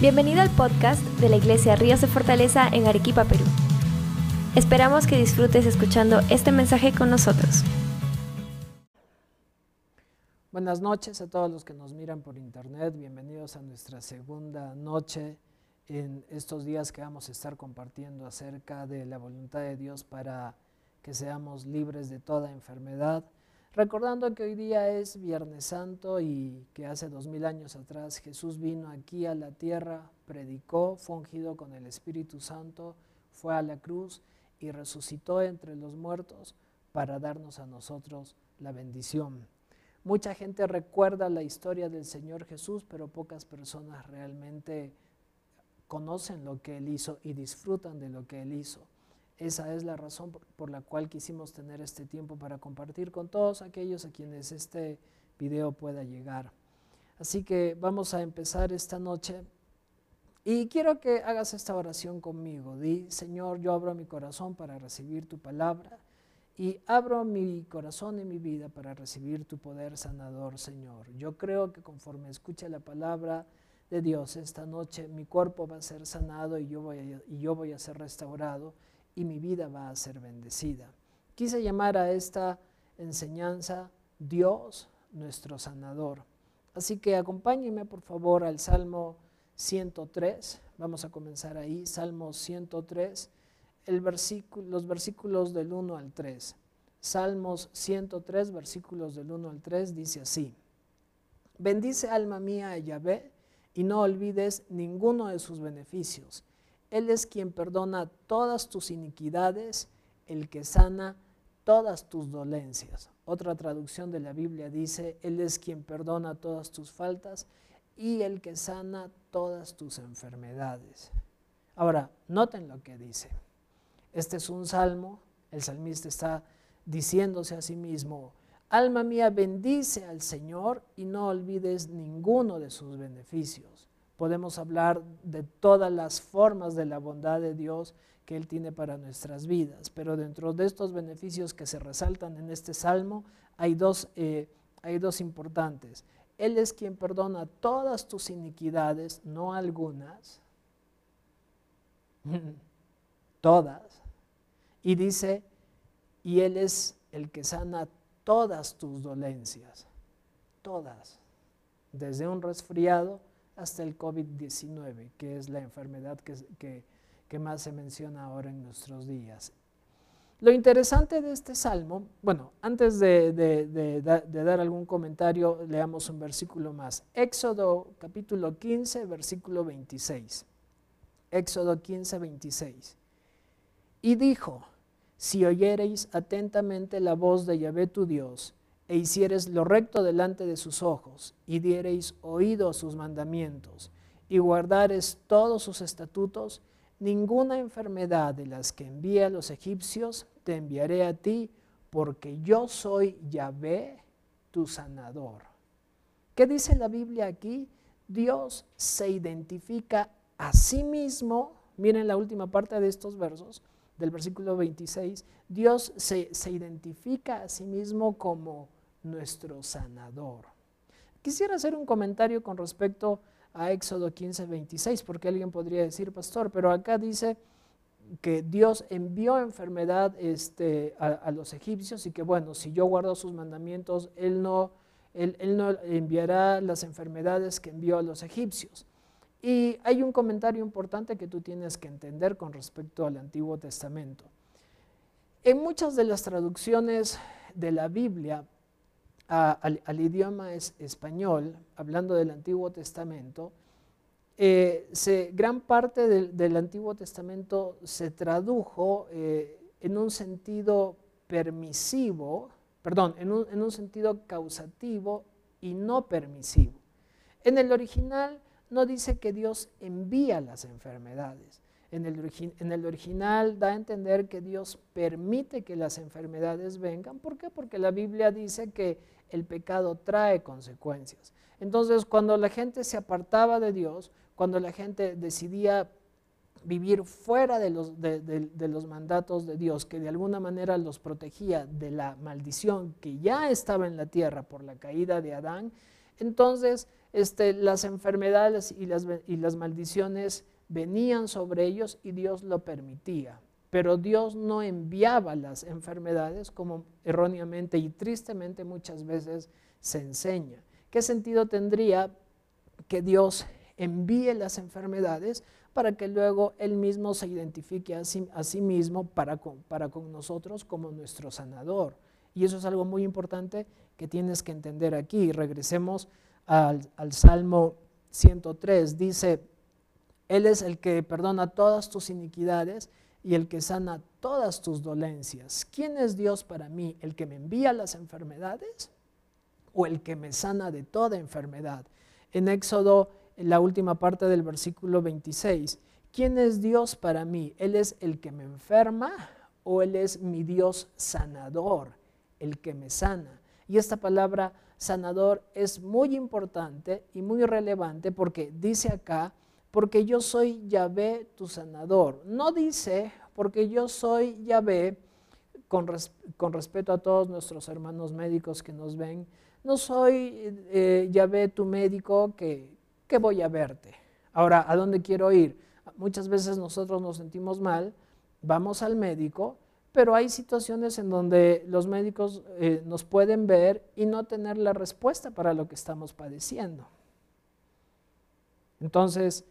Bienvenido al podcast de la Iglesia Ríos de Fortaleza en Arequipa, Perú. Esperamos que disfrutes escuchando este mensaje con nosotros. Buenas noches a todos los que nos miran por internet. Bienvenidos a nuestra segunda noche en estos días que vamos a estar compartiendo acerca de la voluntad de Dios para que seamos libres de toda enfermedad Recordando que hoy día es Viernes Santo y que hace dos mil años atrás Jesús vino aquí a la tierra, predicó, fue ungido con el Espíritu Santo, fue a la cruz y resucitó entre los muertos para darnos a nosotros la bendición. Mucha gente recuerda la historia del Señor Jesús, pero pocas personas realmente conocen lo que Él hizo y disfrutan de lo que Él hizo. Esa es la razón por la cual quisimos tener este tiempo para compartir con todos aquellos a quienes este video pueda llegar. Así que vamos a empezar esta noche y quiero que hagas esta oración conmigo. Di, Señor, yo abro mi corazón para recibir tu palabra y abro mi corazón y mi vida para recibir tu poder sanador, Señor. Yo creo que conforme escuche la palabra de Dios esta noche, mi cuerpo va a ser sanado y yo voy y yo voy a ser restaurado y mi vida va a ser bendecida. Quise llamar a esta enseñanza Dios nuestro sanador. Así que acompáñenme por favor al Salmo 103. Vamos a comenzar ahí, Salmo 103, el versículo, los versículos del 1 al 3. Salmos 103, versículos del 1 al 3, dice así. Bendice alma mía a Yahvé y no olvides ninguno de sus beneficios él es quien perdona todas tus iniquidades, el que sana todas tus dolencias. Otra traducción de la Biblia dice, Él es quien perdona todas tus faltas y el que sana todas tus enfermedades. Ahora, noten lo que dice. Este es un salmo, el salmista está diciéndose a sí mismo, alma mía, bendice al Señor y no olvides ninguno de sus beneficios podemos hablar de todas las formas de la bondad de Dios que Él tiene para nuestras vidas. Pero dentro de estos beneficios que se resaltan en este salmo, hay dos, eh, hay dos importantes. Él es quien perdona todas tus iniquidades, no algunas, todas. Y dice, y Él es el que sana todas tus dolencias, todas, desde un resfriado hasta el COVID-19, que es la enfermedad que, más se menciona ahora en nuestros días. Lo interesante de este salmo, bueno, antes de, dar algún comentario, leamos un versículo más. Éxodo capítulo 15, versículo 26. Éxodo 15, 26. Y dijo, si oyereis atentamente la voz de Yahvé tu Dios, e hicieres lo recto delante de sus ojos, y diereis oído a sus mandamientos, y guardares todos sus estatutos, ninguna enfermedad de las que envía a los egipcios te enviaré a ti, porque yo soy Yahvé, tu sanador. ¿Qué dice la Biblia aquí? Dios se identifica a sí mismo, miren la última parte de estos versos, del versículo 26, Dios se, se identifica a sí mismo como nuestro sanador. Quisiera hacer un comentario con respecto a Éxodo 15, 26, porque alguien podría decir, pastor, pero acá dice que Dios envió enfermedad este, a, los egipcios y que bueno, si yo guardo sus mandamientos, él no, él, él no enviará las enfermedades que envió a los egipcios. Y hay un comentario importante que tú tienes que entender con respecto al Antiguo Testamento. En muchas de las traducciones de la Biblia, al, idioma español, hablando del Antiguo Testamento, eh, gran parte del, Antiguo Testamento se tradujo eh, en un sentido permisivo, perdón, en un, en un, sentido causativo y no permisivo. En el original no dice que Dios envía las enfermedades. En el, original da a entender que Dios permite que las enfermedades vengan. ¿Por qué? Porque la Biblia dice que el pecado trae consecuencias. Entonces, cuando la gente se apartaba de Dios, cuando la gente decidía vivir fuera de los, de, los, mandatos de Dios, que de alguna manera los protegía de la maldición que ya estaba en la tierra por la caída de Adán, entonces este, las enfermedades y las, y las maldiciones venían sobre ellos y Dios lo permitía. Pero Dios no enviaba las enfermedades como erróneamente y tristemente muchas veces se enseña. ¿Qué sentido tendría que Dios envíe las enfermedades para que luego Él mismo se identifique a sí, mismo para con, con nosotros como nuestro sanador? Y eso es algo muy importante que tienes que entender aquí. Regresemos al, al Salmo 103. Dice, Él es el que perdona todas tus iniquidades y el que sana todas tus dolencias. ¿Quién es Dios para mí? ¿El que me envía las enfermedades o el que me sana de toda enfermedad? En Éxodo, en la última parte del versículo 26, ¿quién es Dios para mí? ¿Él es el que me enferma o Él es mi Dios sanador, el que me sana? Y esta palabra sanador es muy importante y muy relevante porque dice acá, porque yo soy Yahvé tu sanador. No dice, porque yo soy Yahvé, con, con respeto a todos nuestros hermanos médicos que nos ven, no soy eh, Yahvé tu médico que, que voy a verte. Ahora, ¿a dónde quiero ir? Muchas veces nosotros nos sentimos mal, vamos al médico, pero hay situaciones en donde los médicos eh, nos pueden ver y no tener la respuesta para lo que estamos padeciendo. Entonces,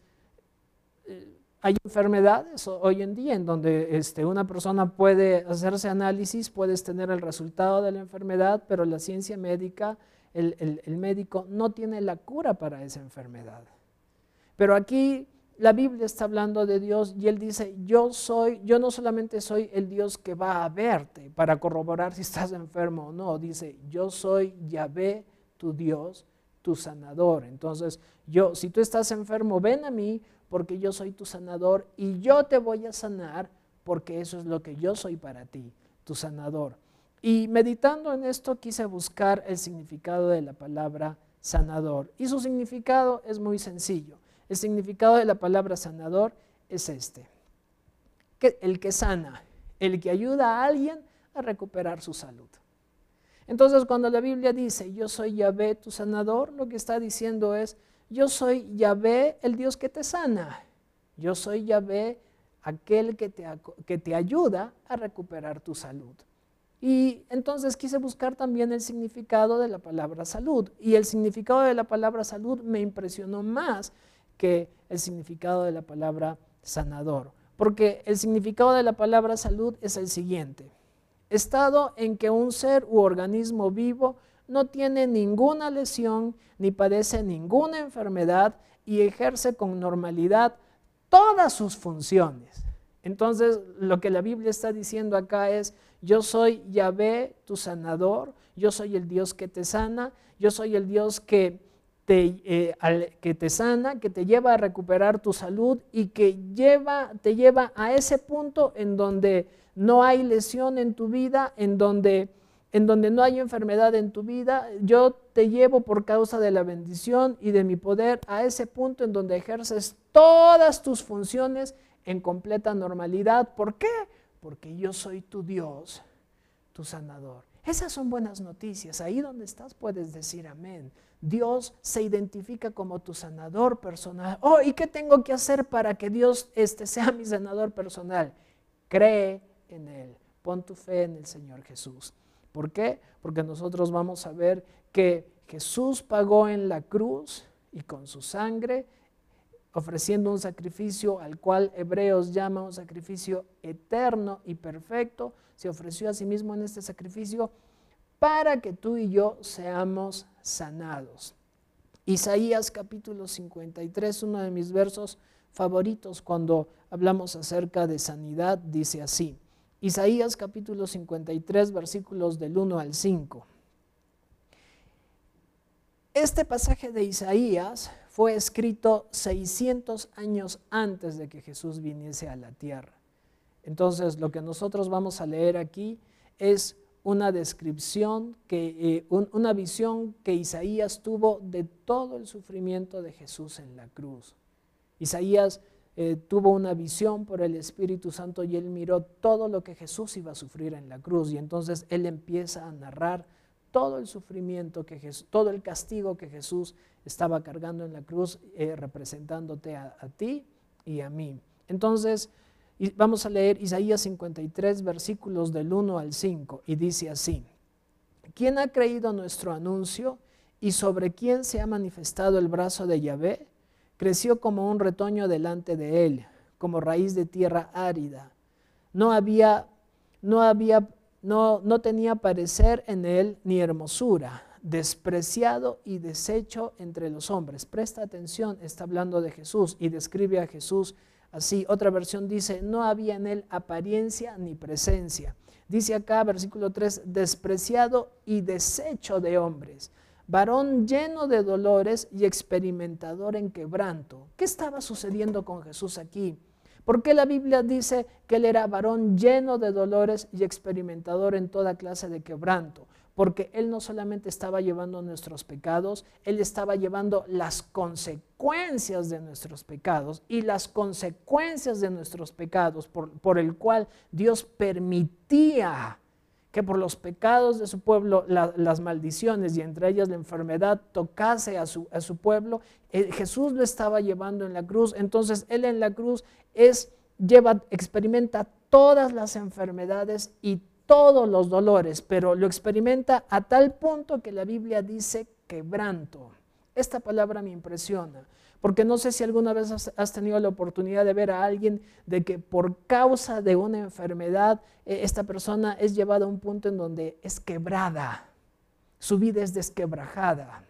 hay enfermedades hoy en día en donde este, una persona puede hacerse análisis, puedes tener el resultado de la enfermedad, pero la ciencia médica, el, el médico no tiene la cura para esa enfermedad. Pero aquí la Biblia está hablando de Dios y Él dice, yo soy, yo no solamente soy el Dios que va a verte para corroborar si estás enfermo o no, dice, yo soy Yahvé, tu Dios, tu sanador. Entonces, yo, si tú estás enfermo, ven a mí porque yo soy tu sanador y yo te voy a sanar porque eso es lo que yo soy para ti, tu sanador. Y meditando en esto quise buscar el significado de la palabra sanador. Y su significado es muy sencillo. El significado de la palabra sanador es este. El que sana, el que ayuda a alguien a recuperar su salud. Entonces cuando la Biblia dice, yo soy Yahvé tu sanador, lo que está diciendo es, yo soy Yahvé, el Dios que te sana. Yo soy Yahvé, aquel que te, que te ayuda a recuperar tu salud. Y entonces quise buscar también el significado de la palabra salud. Y el significado de la palabra salud me impresionó más que el significado de la palabra sanador. Porque el significado de la palabra salud es el siguiente. Estado en que un ser u organismo vivo no tiene ninguna lesión ni padece ninguna enfermedad y ejerce con normalidad todas sus funciones. Entonces, lo que la Biblia está diciendo acá es, yo soy Yahvé, tu sanador, yo soy el Dios que te sana, yo soy el Dios que te, eh, que te sana, que te lleva a recuperar tu salud y que lleva, te lleva a ese punto en donde no hay lesión en tu vida, en donde en donde no hay enfermedad en tu vida, yo te llevo por causa de la bendición y de mi poder a ese punto en donde ejerces todas tus funciones en completa normalidad. ¿Por qué? Porque yo soy tu Dios, tu sanador. Esas son buenas noticias. Ahí donde estás puedes decir amén. Dios se identifica como tu sanador personal. Oh, ¿y qué tengo que hacer para que Dios este sea mi sanador personal? Cree en Él. Pon tu fe en el Señor Jesús. ¿Por qué? Porque nosotros vamos a ver que Jesús pagó en la cruz y con su sangre, ofreciendo un sacrificio al cual Hebreos llama un sacrificio eterno y perfecto, se ofreció a sí mismo en este sacrificio para que tú y yo seamos sanados. Isaías capítulo 53, uno de mis versos favoritos cuando hablamos acerca de sanidad, dice así. Isaías capítulo 53 versículos del 1 al 5. Este pasaje de Isaías fue escrito 600 años antes de que Jesús viniese a la tierra. Entonces, lo que nosotros vamos a leer aquí es una descripción, que, eh, una visión que Isaías tuvo de todo el sufrimiento de Jesús en la cruz. Isaías eh, tuvo una visión por el Espíritu Santo y él miró todo lo que Jesús iba a sufrir en la cruz. Y entonces él empieza a narrar todo el sufrimiento, que Jesús, todo el castigo que Jesús estaba cargando en la cruz, eh, representándote a, a ti y a mí. Entonces, vamos a leer Isaías 53, versículos del 1 al 5, y dice así, ¿quién ha creído nuestro anuncio y sobre quién se ha manifestado el brazo de Yahvé? Creció como un retoño delante de él, como raíz de tierra árida. No había, no había, no, no tenía parecer en él ni hermosura, despreciado y deshecho entre los hombres. Presta atención, está hablando de Jesús y describe a Jesús así. Otra versión dice, no había en él apariencia ni presencia. Dice acá, versículo 3, despreciado y deshecho de hombres, varón lleno de dolores y experimentador en quebranto. ¿Qué estaba sucediendo con Jesús aquí? ¿Por qué la Biblia dice que él era varón lleno de dolores y experimentador en toda clase de quebranto? porque Él no solamente estaba llevando nuestros pecados, Él estaba llevando las consecuencias de nuestros pecados y las consecuencias de nuestros pecados por, el cual Dios permitía que por los pecados de su pueblo las maldiciones y entre ellas la enfermedad tocase a su, a su pueblo, eh, Jesús lo estaba llevando en la cruz, entonces Él en la cruz es, lleva, experimenta todas las enfermedades y todos los dolores, pero lo experimenta a tal punto que la Biblia dice quebranto. Esta palabra me impresiona, porque no sé si alguna vez has, tenido la oportunidad de ver a alguien de que por causa de una enfermedad, eh, esta persona es llevada a un punto en donde es quebrada, su vida es desquebrajada.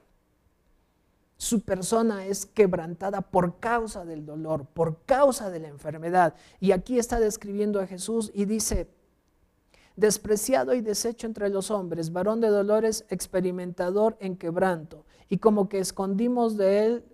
Su persona es quebrantada por causa del dolor, por causa de la enfermedad. Y aquí está describiendo a Jesús y dice, despreciado y deshecho entre los hombres, varón de dolores, experimentador en quebranto, y como que escondimos de él,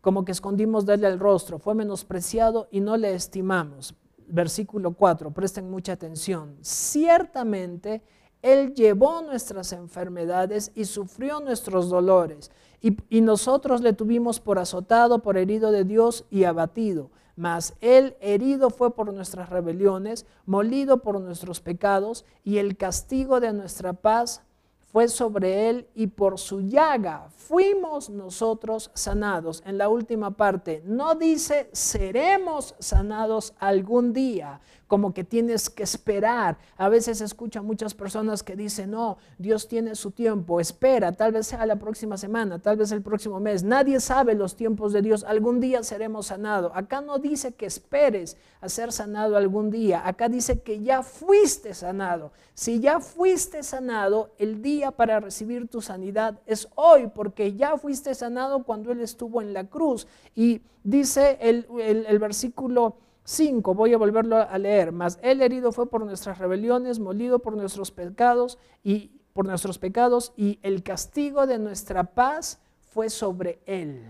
como que escondimos de él el rostro, fue menospreciado y no le estimamos. Versículo 4, presten mucha atención. Ciertamente él llevó nuestras enfermedades y sufrió nuestros dolores, y, y nosotros le tuvimos por azotado, por herido de Dios y abatido. Mas él herido fue por nuestras rebeliones, molido por nuestros pecados, y el castigo de nuestra paz fue sobre él y por su llaga fuimos nosotros sanados. En la última parte, no dice seremos sanados algún día, como que tienes que esperar. A veces escucho a muchas personas que dicen, no, Dios tiene su tiempo, espera, tal vez sea la próxima semana, tal vez el próximo mes. Nadie sabe los tiempos de Dios, algún día seremos sanados. Acá no dice que esperes a ser sanado algún día, acá dice que ya fuiste sanado. Si ya fuiste sanado, el para recibir tu sanidad es hoy, porque ya fuiste sanado cuando Él estuvo en la cruz. Y dice el, el, el versículo 5, voy a volverlo a leer, mas él herido fue por nuestras rebeliones, molido por nuestros pecados y por nuestros pecados y el castigo de nuestra paz fue sobre él.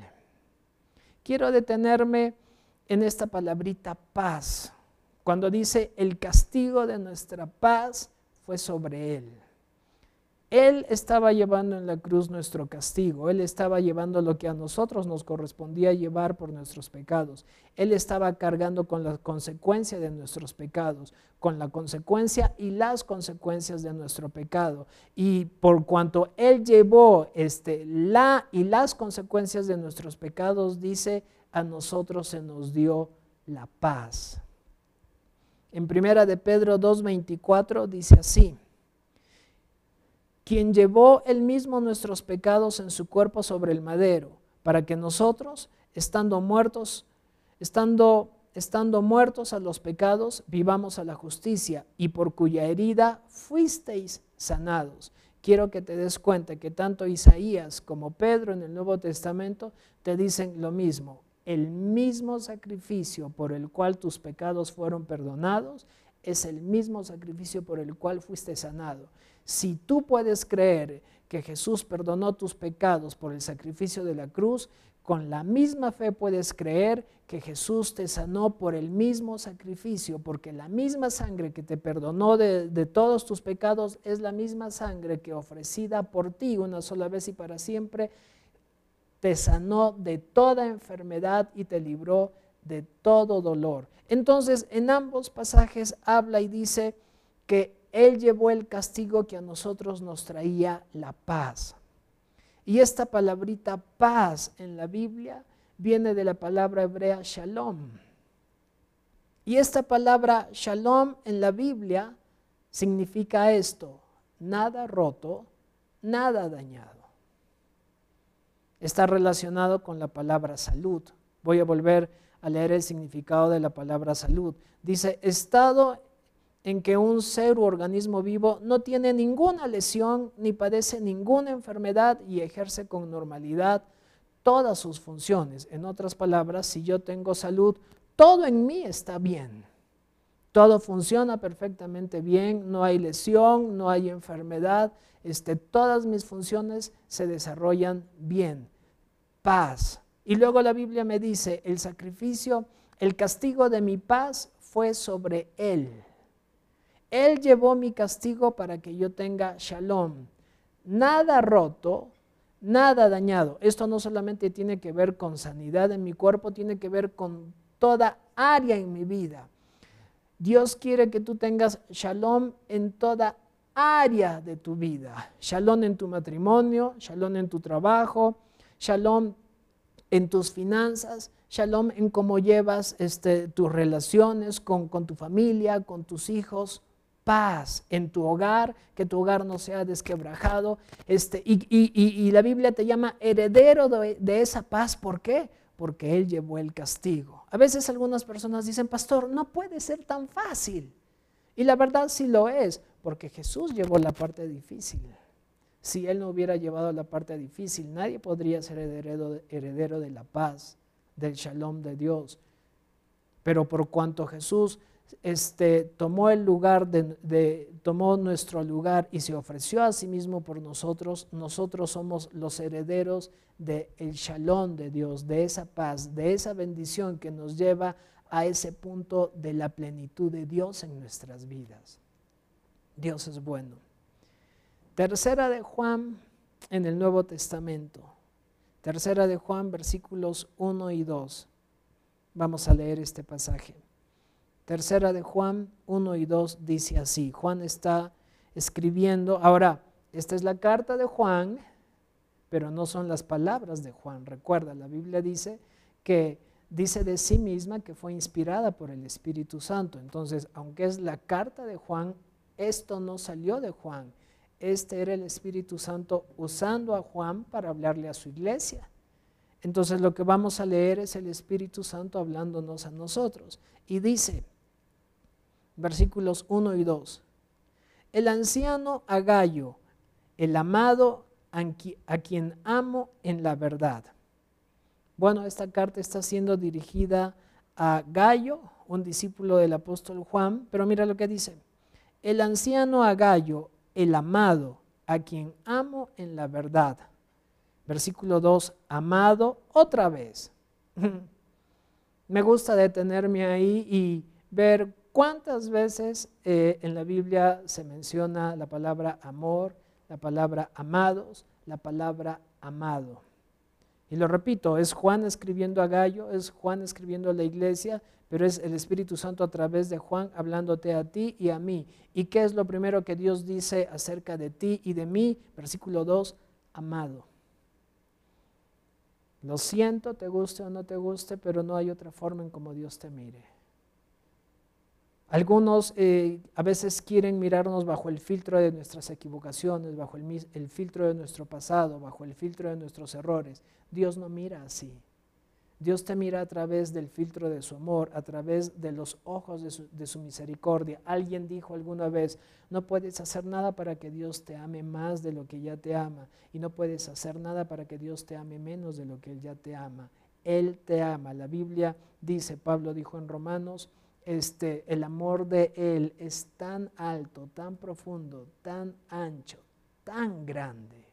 Quiero detenerme en esta palabrita paz, cuando dice el castigo de nuestra paz fue sobre él. Él estaba llevando en la cruz nuestro castigo, Él estaba llevando lo que a nosotros nos correspondía llevar por nuestros pecados. Él estaba cargando con la consecuencia de nuestros pecados, con la consecuencia y las consecuencias de nuestro pecado. Y por cuanto Él llevó este, la y las consecuencias de nuestros pecados, dice, a nosotros se nos dio la paz. En primera de Pedro 2.24 dice así quien llevó él mismo nuestros pecados en su cuerpo sobre el madero, para que nosotros, estando muertos, estando, estando muertos a los pecados, vivamos a la justicia, y por cuya herida fuisteis sanados. Quiero que te des cuenta que tanto Isaías como Pedro en el Nuevo Testamento te dicen lo mismo. El mismo sacrificio por el cual tus pecados fueron perdonados es el mismo sacrificio por el cual fuiste sanado. Si tú puedes creer que Jesús perdonó tus pecados por el sacrificio de la cruz, con la misma fe puedes creer que Jesús te sanó por el mismo sacrificio, porque la misma sangre que te perdonó de, todos tus pecados es la misma sangre que ofrecida por ti una sola vez y para siempre, te sanó de toda enfermedad y te libró de todo dolor. Entonces, en ambos pasajes habla y dice que Él llevó el castigo que a nosotros nos traía la paz. Y esta palabrita paz en la Biblia viene de la palabra hebrea shalom. Y esta palabra shalom en la Biblia significa esto, nada roto, nada dañado. Está relacionado con la palabra salud. Voy a volver a leer el significado de la palabra salud. Dice, estado en que un ser u organismo vivo no tiene ninguna lesión ni padece ninguna enfermedad y ejerce con normalidad todas sus funciones. En otras palabras, si yo tengo salud, todo en mí está bien. Todo funciona perfectamente bien, no hay lesión, no hay enfermedad, este, todas mis funciones se desarrollan bien. Paz. Y luego la Biblia me dice, el sacrificio, el castigo de mi paz fue sobre él. Él llevó mi castigo para que yo tenga shalom. Nada roto, nada dañado. Esto no solamente tiene que ver con sanidad en mi cuerpo, tiene que ver con toda área en mi vida. Dios quiere que tú tengas shalom en toda área de tu vida. Shalom en tu matrimonio, shalom en tu trabajo, shalom en tus finanzas, shalom en cómo llevas este, tus relaciones con, con tu familia, con tus hijos paz en tu hogar, que tu hogar no sea desquebrajado. Este, y, la Biblia te llama heredero de, de, esa paz. ¿Por qué? Porque Él llevó el castigo. A veces algunas personas dicen, pastor, no puede ser tan fácil. Y la verdad sí lo es, porque Jesús llevó la parte difícil. Si Él no hubiera llevado la parte difícil, nadie podría ser heredero, heredero de la paz, del shalom de Dios. Pero por cuanto Jesús este, tomó el lugar de, tomó nuestro lugar y se ofreció a sí mismo por nosotros, nosotros somos los herederos del el shalom de Dios, de esa paz, de esa bendición que nos lleva a ese punto de la plenitud de Dios en nuestras vidas. Dios es bueno. Tercera de Juan en el Nuevo Testamento. Tercera de Juan, versículos 1 y 2. Vamos a leer este pasaje. Tercera de Juan 1 y 2 dice así. Juan está escribiendo. Ahora, esta es la carta de Juan, pero no son las palabras de Juan. Recuerda, la Biblia dice que dice de sí misma que fue inspirada por el Espíritu Santo. Entonces, aunque es la carta de Juan, esto no salió de Juan. Este era el Espíritu Santo usando a Juan para hablarle a su iglesia. Entonces lo que vamos a leer es el Espíritu Santo hablándonos a nosotros. Y dice, versículos 1 y 2. El anciano Agallo, el amado a quien amo en la verdad. Bueno, esta carta está siendo dirigida a Gallo, un discípulo del apóstol Juan, pero mira lo que dice. El anciano Agallo, el amado, a quien amo en la verdad. Versículo 2, amado otra vez. Me gusta detenerme ahí y ver ¿Cuántas veces eh, en la Biblia se menciona la palabra amor, la palabra amados, la palabra amado? Y lo repito, es Juan escribiendo a Gallo, es Juan escribiendo a la iglesia, pero es el Espíritu Santo a través de Juan hablándote a ti y a mí. ¿Y qué es lo primero que Dios dice acerca de ti y de mí? Versículo 2, amado. Lo siento, te guste o no te guste, pero no hay otra forma en como Dios te mire. Algunos eh, a veces quieren mirarnos bajo el filtro de nuestras equivocaciones, bajo el, filtro de nuestro pasado, bajo el filtro de nuestros errores. Dios no mira así. Dios te mira a través del filtro de su amor, a través de los ojos de su, de su misericordia. Alguien dijo alguna vez, no puedes hacer nada para que Dios te ame más de lo que ya te ama y no puedes hacer nada para que Dios te ame menos de lo que Él ya te ama. Él te ama. La Biblia dice, Pablo dijo en Romanos, este, el amor de Él es tan alto, tan profundo, tan ancho, tan grande.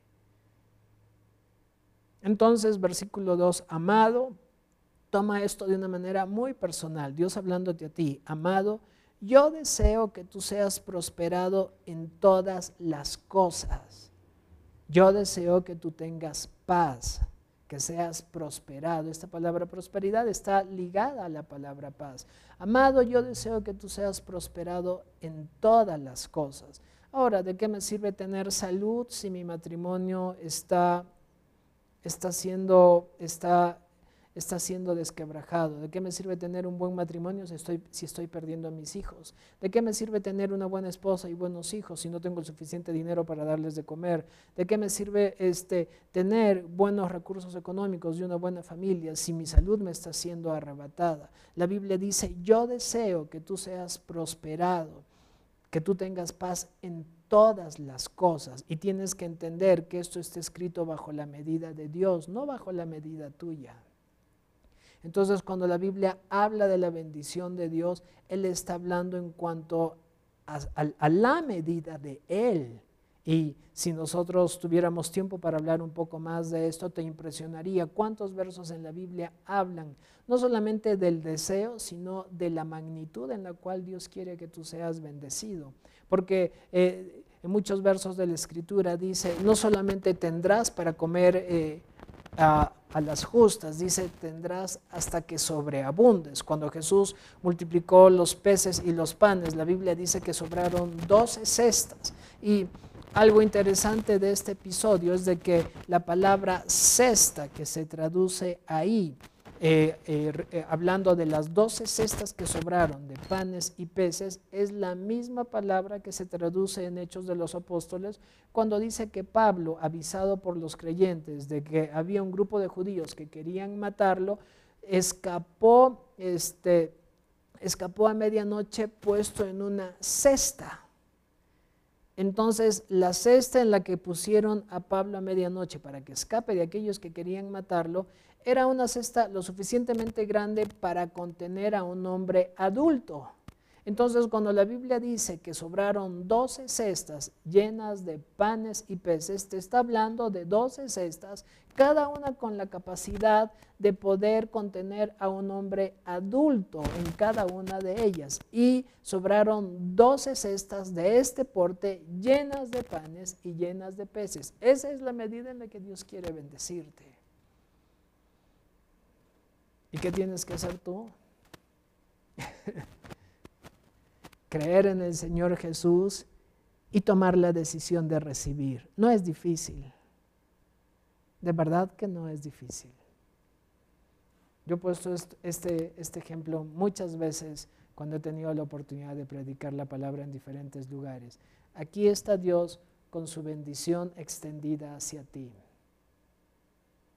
Entonces, versículo 2, amado, toma esto de una manera muy personal, Dios hablándote a ti, amado, yo deseo que tú seas prosperado en todas las cosas. Yo deseo que tú tengas paz, que seas prosperado. Esta palabra prosperidad está ligada a la palabra paz. Amado, yo deseo que tú seas prosperado en todas las cosas. Ahora, ¿de qué me sirve tener salud si mi matrimonio está, está siendo, está está siendo desquebrajado? ¿De qué me sirve tener un buen matrimonio si estoy, si estoy perdiendo a mis hijos? ¿De qué me sirve tener una buena esposa y buenos hijos si no tengo suficiente dinero para darles de comer? ¿De qué me sirve este, tener buenos recursos económicos y una buena familia si mi salud me está siendo arrebatada? La Biblia dice, yo deseo que tú seas prosperado, que tú tengas paz en todas las cosas. Y tienes que entender que esto está escrito bajo la medida de Dios, no bajo la medida tuya. Entonces, cuando la Biblia habla de la bendición de Dios, Él está hablando en cuanto a, la medida de Él. Y si nosotros tuviéramos tiempo para hablar un poco más de esto, te impresionaría cuántos versos en la Biblia hablan no solamente del deseo, sino de la magnitud en la cual Dios quiere que tú seas bendecido. Porque eh, en muchos versos de la Escritura dice, no solamente tendrás para comer eh, las justas, dice, tendrás hasta que sobreabundes. Cuando Jesús multiplicó los peces y los panes, la Biblia dice que sobraron doce cestas. Y algo interesante de este episodio es de que la palabra cesta que se traduce ahí, eh, eh, eh, hablando de las doce cestas que sobraron de panes y peces, es la misma palabra que se traduce en Hechos de los Apóstoles cuando dice que Pablo, avisado por los creyentes de que había un grupo de judíos que querían matarlo, escapó, este, escapó a medianoche puesto en una cesta. Entonces, la cesta en la que pusieron a Pablo a medianoche para que escape de aquellos que querían matarlo era una cesta lo suficientemente grande para contener a un hombre adulto. Entonces, cuando la Biblia dice que sobraron 12 cestas llenas de panes y peces, te está hablando de 12 cestas, cada una con la capacidad de poder contener a un hombre adulto en cada una de ellas. Y sobraron 12 cestas de este porte llenas de panes y llenas de peces. Esa es la medida en la que Dios quiere bendecirte. ¿Y qué tienes que hacer tú? Creer en el Señor Jesús y tomar la decisión de recibir. No es difícil. De verdad que no es difícil. Yo he puesto este, este ejemplo muchas veces cuando he tenido la oportunidad de predicar la palabra en diferentes lugares. Aquí está Dios con su bendición extendida hacia ti.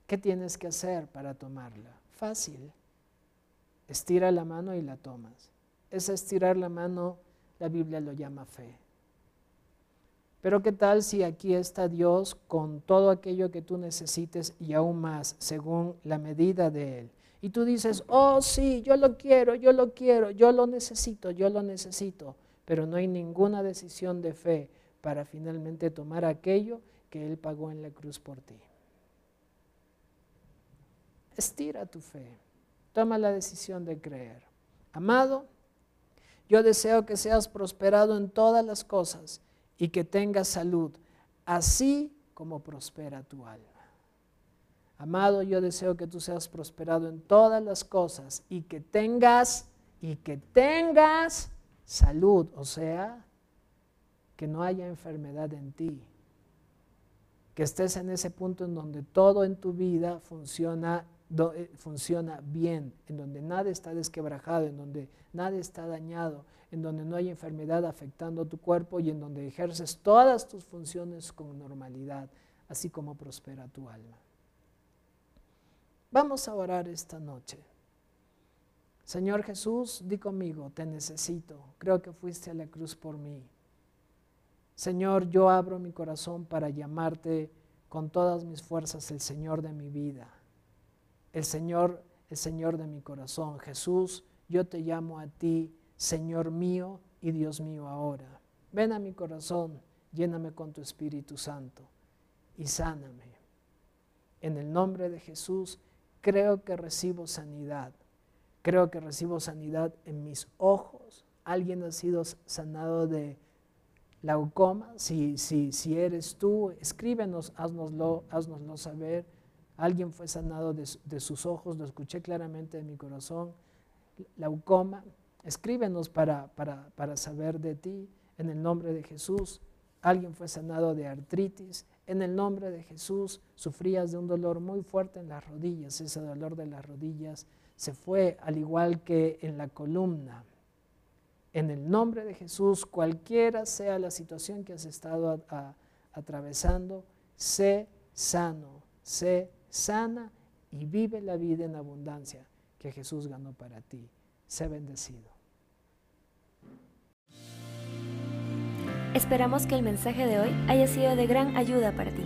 ¿Qué tienes que hacer para tomarla? Fácil. Estira la mano y la tomas. Ese estirar la mano, la Biblia lo llama fe. Pero ¿qué tal si aquí está Dios con todo aquello que tú necesites y aún más, según la medida de Él? Y tú dices, oh sí, yo lo quiero, yo lo quiero, yo lo necesito, yo lo necesito, pero no hay ninguna decisión de fe para finalmente tomar aquello que Él pagó en la cruz por ti. Estira tu fe. Toma la decisión de creer. Amado, yo deseo que seas prosperado en todas las cosas y que tengas salud, así como prospera tu alma. Amado, yo deseo que tú seas prosperado en todas las cosas y que tengas y que tengas salud, o sea, que no haya enfermedad en ti. Que estés en ese punto en donde todo en tu vida funciona eh, funciona bien, en donde nada está desquebrajado, en donde nada está dañado, en donde no hay enfermedad afectando tu cuerpo y en donde ejerces todas tus funciones con normalidad, así como prospera tu alma. Vamos a orar esta noche. Señor Jesús, di conmigo, te necesito, creo que fuiste a la cruz por mí. Señor, yo abro mi corazón para llamarte con todas mis fuerzas el Señor de mi vida el Señor, el Señor de mi corazón. Jesús, yo te llamo a ti, Señor mío y Dios mío ahora. Ven a mi corazón, lléname con tu Espíritu Santo y sáname. En el nombre de Jesús, creo que recibo sanidad. Creo que recibo sanidad en mis ojos. Alguien ha sido sanado de glaucoma. Si, si, si eres tú, escríbenos, haznoslo, haznoslo saber alguien fue sanado de, sus ojos, lo escuché claramente en mi corazón, glaucoma, escríbenos para, para, para saber de ti en el nombre de Jesús. Alguien fue sanado de artritis, en el nombre de Jesús sufrías de un dolor muy fuerte en las rodillas, ese dolor de las rodillas se fue al igual que en la columna. En el nombre de Jesús, cualquiera sea la situación que has estado atravesando, sé sano, sé sana y vive la vida en abundancia que Jesús ganó para ti. Sé bendecido. Esperamos que el mensaje de hoy haya sido de gran ayuda para ti.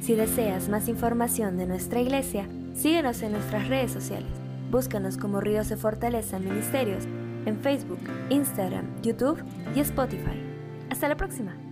Si deseas más información de nuestra iglesia, síguenos en nuestras redes sociales. Búscanos como Ríos de Fortaleza Ministerios en Facebook, Instagram, YouTube y Spotify. Hasta la próxima.